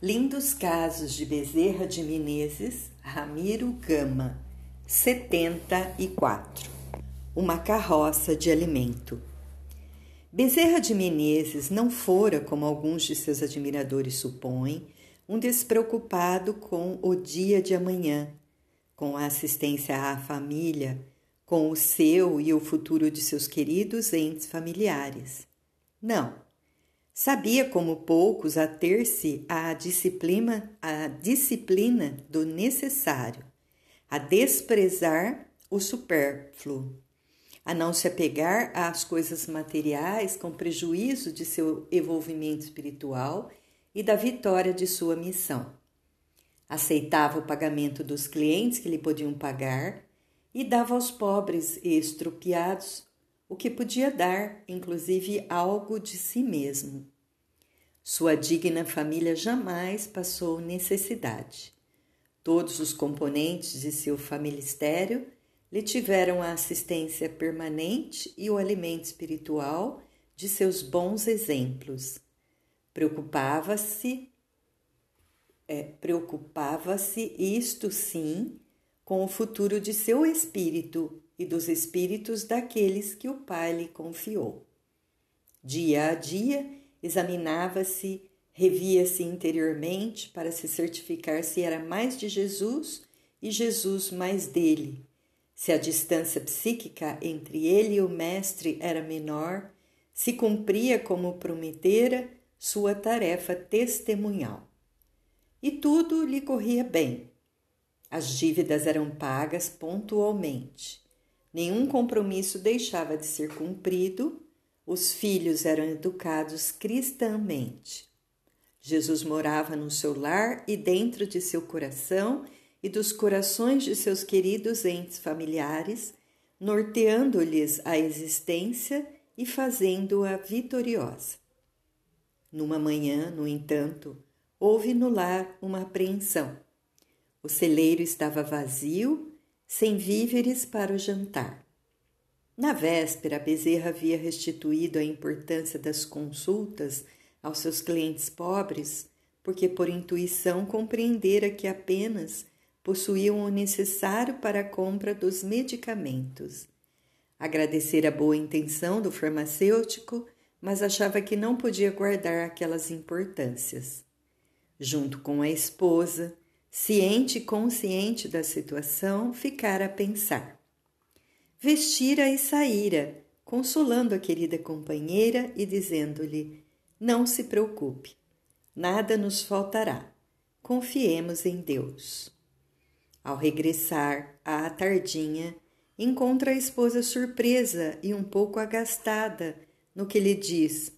Lindos casos de Bezerra de Menezes, Ramiro Gama, 74. Uma carroça de alimento. Bezerra de Menezes não fora, como alguns de seus admiradores supõem, um despreocupado com o dia de amanhã, com a assistência à família, com o seu e o futuro de seus queridos entes familiares. Não Sabia como poucos ater-se à disciplina, disciplina do necessário, a desprezar o supérfluo, a não se apegar às coisas materiais com prejuízo de seu envolvimento espiritual e da vitória de sua missão. Aceitava o pagamento dos clientes que lhe podiam pagar e dava aos pobres e estropiados o que podia dar, inclusive, algo de si mesmo. Sua digna família jamais passou necessidade. Todos os componentes de seu familistério lhe tiveram a assistência permanente e o alimento espiritual de seus bons exemplos. Preocupava-se, é, preocupava-se, isto sim, com o futuro de seu espírito e dos espíritos daqueles que o Pai lhe confiou. Dia a dia, examinava-se, revia-se interiormente para se certificar se era mais de Jesus e Jesus mais dele, se a distância psíquica entre ele e o Mestre era menor, se cumpria como prometera sua tarefa testemunhal. E tudo lhe corria bem. As dívidas eram pagas pontualmente. Nenhum compromisso deixava de ser cumprido, os filhos eram educados cristãmente. Jesus morava no seu lar e dentro de seu coração e dos corações de seus queridos entes familiares, norteando-lhes a existência e fazendo-a vitoriosa. Numa manhã, no entanto, houve no lar uma apreensão. O celeiro estava vazio sem víveres para o jantar. Na véspera, Bezerra havia restituído a importância das consultas aos seus clientes pobres, porque por intuição compreendera que apenas possuíam o necessário para a compra dos medicamentos. Agradecer a boa intenção do farmacêutico, mas achava que não podia guardar aquelas importâncias. Junto com a esposa, ciente e consciente da situação, ficara a pensar. Vestira e saíra, consolando a querida companheira e dizendo-lhe: Não se preocupe, nada nos faltará. Confiemos em Deus. Ao regressar à tardinha, encontra a esposa surpresa e um pouco agastada no que lhe diz: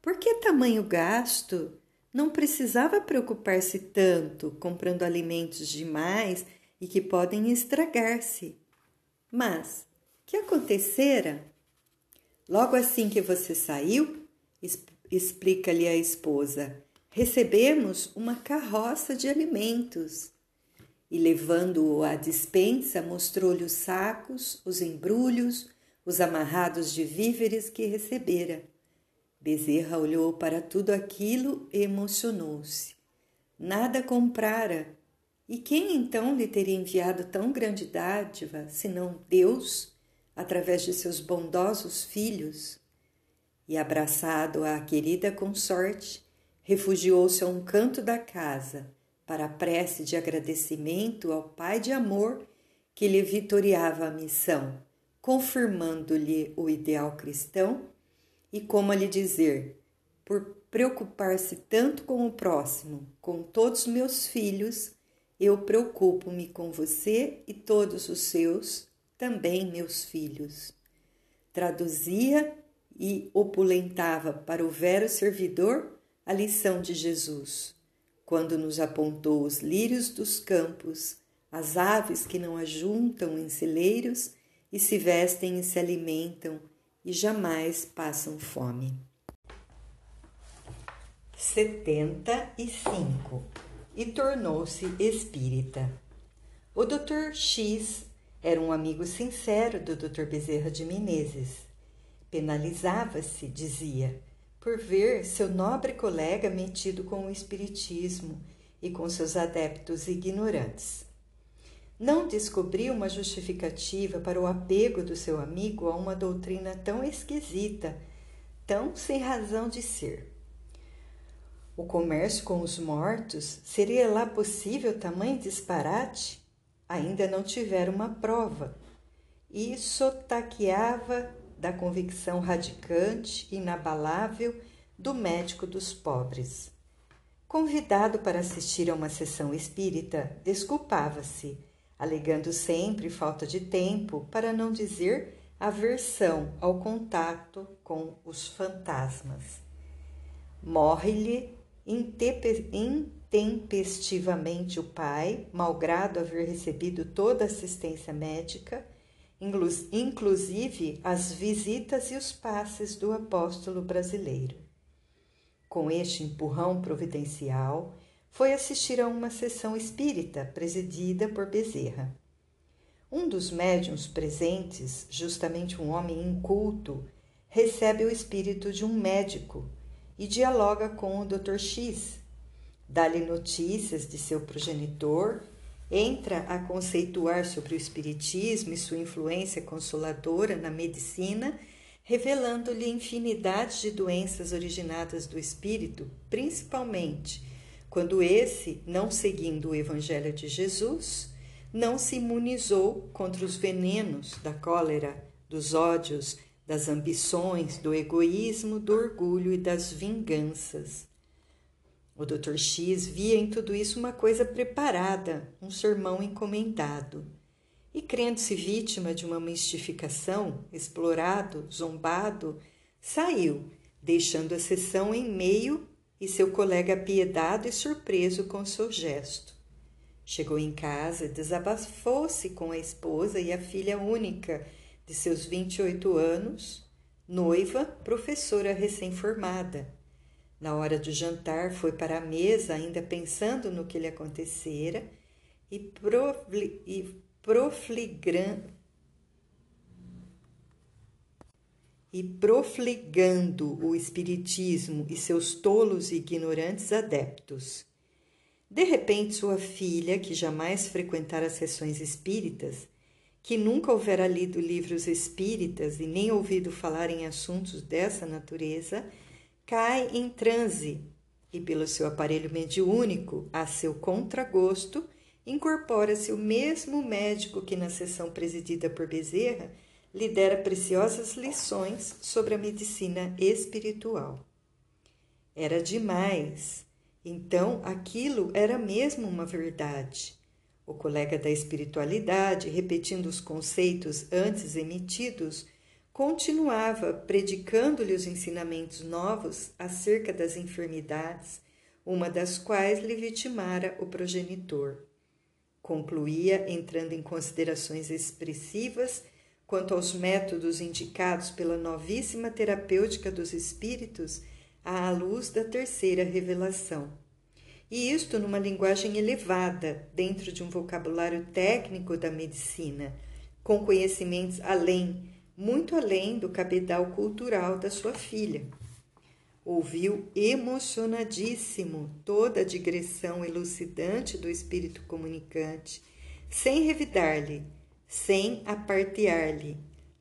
Por que tamanho gasto? Não precisava preocupar-se tanto comprando alimentos demais e que podem estragar-se. Mas que acontecera? Logo assim que você saiu, explica-lhe a esposa, recebemos uma carroça de alimentos. E levando-o à despensa, mostrou-lhe os sacos, os embrulhos, os amarrados de víveres que recebera. Bezerra olhou para tudo aquilo e emocionou-se. Nada comprara. E quem então lhe teria enviado tão grande dádiva, senão Deus, através de seus bondosos filhos? E abraçado à querida consorte, refugiou-se a um canto da casa para a prece de agradecimento ao Pai de amor que lhe vitoriava a missão, confirmando-lhe o ideal cristão e como a lhe dizer, por preocupar-se tanto com o próximo, com todos os meus filhos, eu preocupo-me com você e todos os seus, também meus filhos. Traduzia e opulentava para o vero servidor a lição de Jesus, quando nos apontou os lírios dos campos, as aves que não ajuntam em celeiros e se vestem e se alimentam, e jamais passam fome. 75 e tornou-se espírita. O Dr. X era um amigo sincero do Dr. Bezerra de Menezes. Penalizava-se, dizia, por ver seu nobre colega metido com o espiritismo e com seus adeptos ignorantes. Não descobriu uma justificativa para o apego do seu amigo a uma doutrina tão esquisita, tão sem razão de ser. O comércio com os mortos seria lá possível tamanho disparate? Ainda não tivera uma prova. E sotaqueava da convicção radicante inabalável do médico dos pobres. Convidado para assistir a uma sessão espírita, desculpava-se, alegando sempre falta de tempo, para não dizer aversão ao contato com os fantasmas. Morre-lhe intempestivamente o pai, malgrado haver recebido toda a assistência médica inclusive as visitas e os passes do apóstolo brasileiro. Com este empurrão providencial, foi assistir a uma sessão espírita presidida por Bezerra. Um dos médiums presentes, justamente um homem inculto, recebe o espírito de um médico e dialoga com o Dr. X. Dá-lhe notícias de seu progenitor entra a conceituar sobre o Espiritismo e sua influência consoladora na medicina, revelando-lhe infinidade de doenças originadas do espírito, principalmente quando esse, não seguindo o Evangelho de Jesus, não se imunizou contra os venenos da cólera, dos ódios, das ambições, do egoísmo, do orgulho e das vinganças. O Dr. X via em tudo isso uma coisa preparada, um sermão encomendado. E crendo-se vítima de uma mistificação, explorado, zombado, saiu, deixando a sessão em meio e seu colega apiedado e surpreso com seu gesto. Chegou em casa, desabafou-se com a esposa e a filha única de seus 28 anos, noiva, professora recém-formada na hora do jantar, foi para a mesa, ainda pensando no que lhe acontecera, e, profli, e. E profligando o Espiritismo e seus tolos e ignorantes adeptos. De repente, sua filha, que jamais frequentara sessões espíritas, que nunca houvera lido livros espíritas e nem ouvido falar em assuntos dessa natureza, cai em transe e, pelo seu aparelho mediúnico, a seu contragosto, incorpora-se o mesmo médico que, na sessão presidida por Bezerra, lhe dera preciosas lições sobre a medicina espiritual. Era demais. Então, aquilo era mesmo uma verdade. O colega da espiritualidade, repetindo os conceitos antes emitidos, continuava predicando-lhe os ensinamentos novos acerca das enfermidades, uma das quais lhe vitimara o progenitor. Concluía entrando em considerações expressivas quanto aos métodos indicados pela novíssima terapêutica dos espíritos à luz da terceira revelação. E isto numa linguagem elevada, dentro de um vocabulário técnico da medicina, com conhecimentos além muito além do cabedal cultural da sua filha. Ouviu emocionadíssimo toda a digressão elucidante do espírito comunicante, sem revidar-lhe, sem apartear-lhe,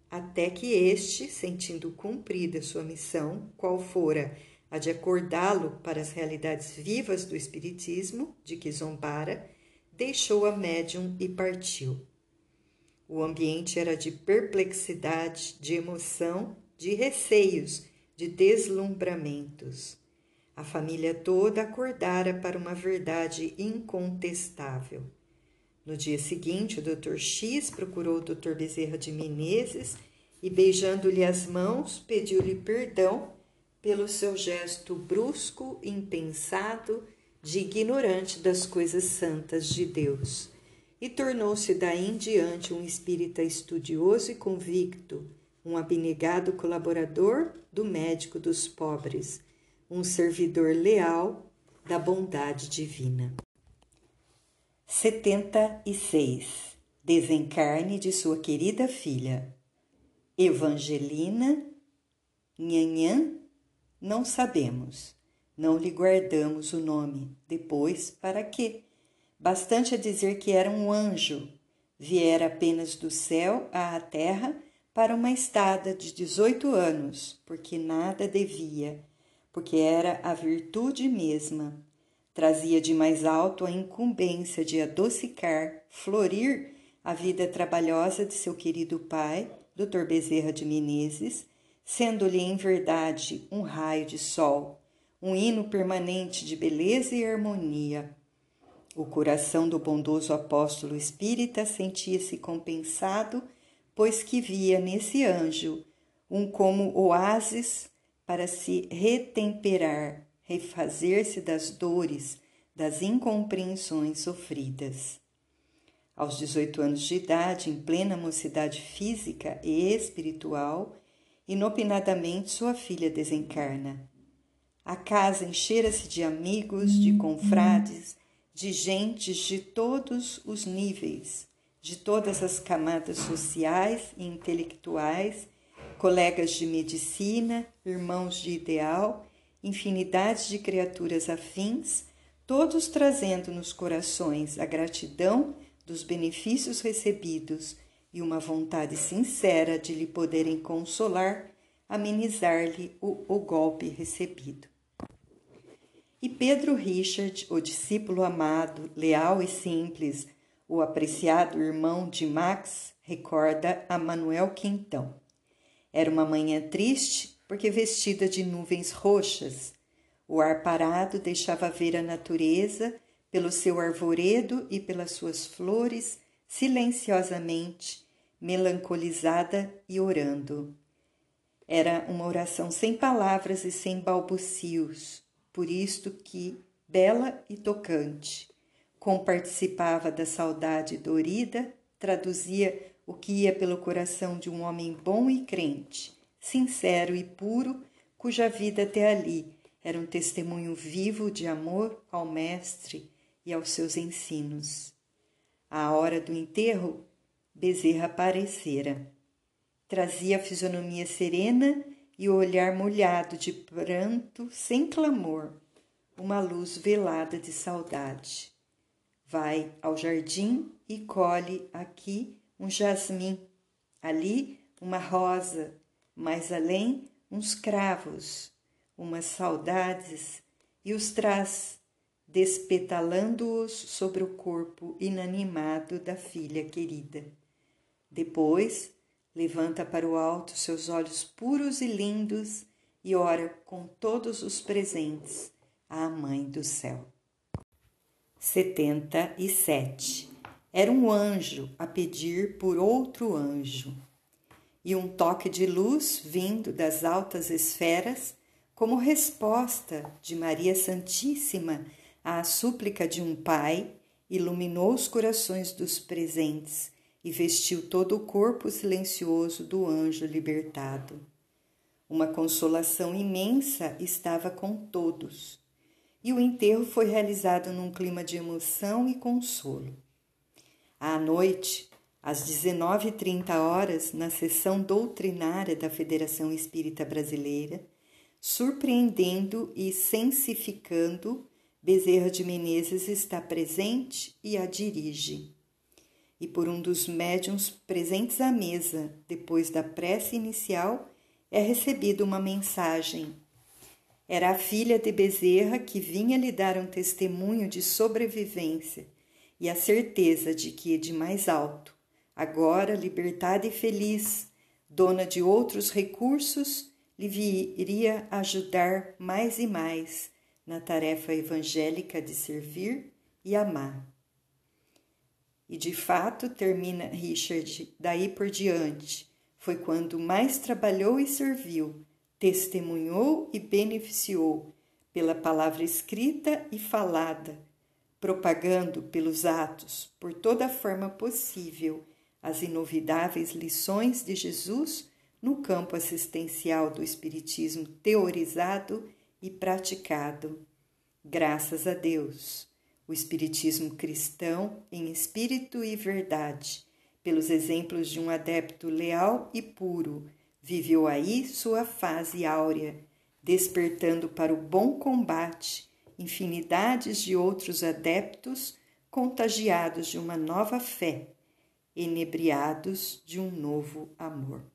até que este, sentindo cumprida sua missão, qual fora a de acordá-lo para as realidades vivas do Espiritismo, de que zombara, deixou a médium e partiu. O ambiente era de perplexidade, de emoção, de receios, de deslumbramentos. A família toda acordara para uma verdade incontestável. No dia seguinte, o Dr. X procurou o Dr. Bezerra de Menezes e, beijando-lhe as mãos, pediu-lhe perdão pelo seu gesto brusco, impensado, de ignorante das coisas santas de Deus e tornou-se daí em diante um espírita estudioso e convicto, um abnegado colaborador do médico dos pobres, um servidor leal da bondade divina. 76. Desencarne de sua querida filha, Evangelina Nhanhã Não sabemos. Não lhe guardamos o nome. Depois, para quê? Bastante a dizer que era um anjo. Viera apenas do céu à terra para uma estada de 18 anos, porque nada devia, porque era a virtude mesma. Trazia de mais alto a incumbência de adocicar, florir a vida trabalhosa de seu querido pai, Dr. Bezerra de Menezes, sendo-lhe em verdade um raio de sol, um hino permanente de beleza e harmonia. O coração do bondoso apóstolo espírita sentia-se compensado, pois que via nesse anjo um como oásis para se retemperar, refazer-se das dores, das incompreensões sofridas. Aos 18 anos de idade, em plena mocidade física e espiritual, inopinadamente sua filha desencarna. A casa enchera-se de amigos, de confrades, de gentes de todos os níveis, de todas as camadas sociais e intelectuais, colegas de medicina, irmãos de ideal, infinidade de criaturas afins, todos trazendo nos corações a gratidão dos benefícios recebidos e uma vontade sincera de lhe poderem consolar, amenizar-lhe o, o golpe recebido. E Pedro Richard, o discípulo amado, leal e simples, o apreciado irmão de Max, recorda a Manuel Quintão. Era uma manhã triste porque vestida de nuvens roxas. O ar parado deixava ver a natureza pelo seu arvoredo e pelas suas flores, silenciosamente, melancolizada e orando. Era uma oração sem palavras e sem balbucios, por isto que, bela e tocante, comparticipava da saudade dorida, traduzia o que ia pelo coração de um homem bom e crente, sincero e puro, cuja vida até ali era um testemunho vivo de amor ao Mestre e aos seus ensinos. À hora do enterro, Bezerra aparecera. Trazia a fisionomia serena e o olhar molhado de pranto sem clamor, uma luz velada de saudade. Vai ao jardim e colhe aqui um jasmim, ali uma rosa, mais além uns cravos, umas saudades, e os traz despetalando-os sobre o corpo inanimado da filha querida. Depois, levanta para o alto seus olhos puros e lindos e ora com todos os presentes à Mãe do Céu. 77. Era um anjo a pedir por outro anjo, e um toque de luz vindo das altas esferas, como resposta de Maria Santíssima à súplica de um pai, iluminou os corações dos presentes e vestiu todo o corpo silencioso do anjo libertado. Uma consolação imensa estava com todos, e o enterro foi realizado num clima de emoção e consolo. À noite, às 19h30 horas, na sessão doutrinária da Federação Espírita Brasileira, surpreendendo e sensificando Bezerra de Menezes está presente e a dirige. E por um dos médiums presentes à mesa, depois da prece inicial, é recebida uma mensagem. Era a filha de Bezerra que vinha lhe dar um testemunho de sobrevivência e a certeza de que, de mais alto, agora libertada e feliz, dona de outros recursos, lhe viria ajudar mais e mais na tarefa evangélica de servir e amar. E de fato, termina Richard, daí por diante, foi quando mais trabalhou e serviu, testemunhou e beneficiou pela palavra escrita e falada, propagando pelos atos, por toda forma possível, as inovidáveis lições de Jesus no campo assistencial do Espiritismo teorizado e praticado. Graças a Deus, o Espiritismo cristão em espírito e verdade, pelos exemplos de um adepto leal e puro, viveu aí sua fase áurea, despertando para o bom combate infinidades de outros adeptos contagiados de uma nova fé, enebriados de um novo amor.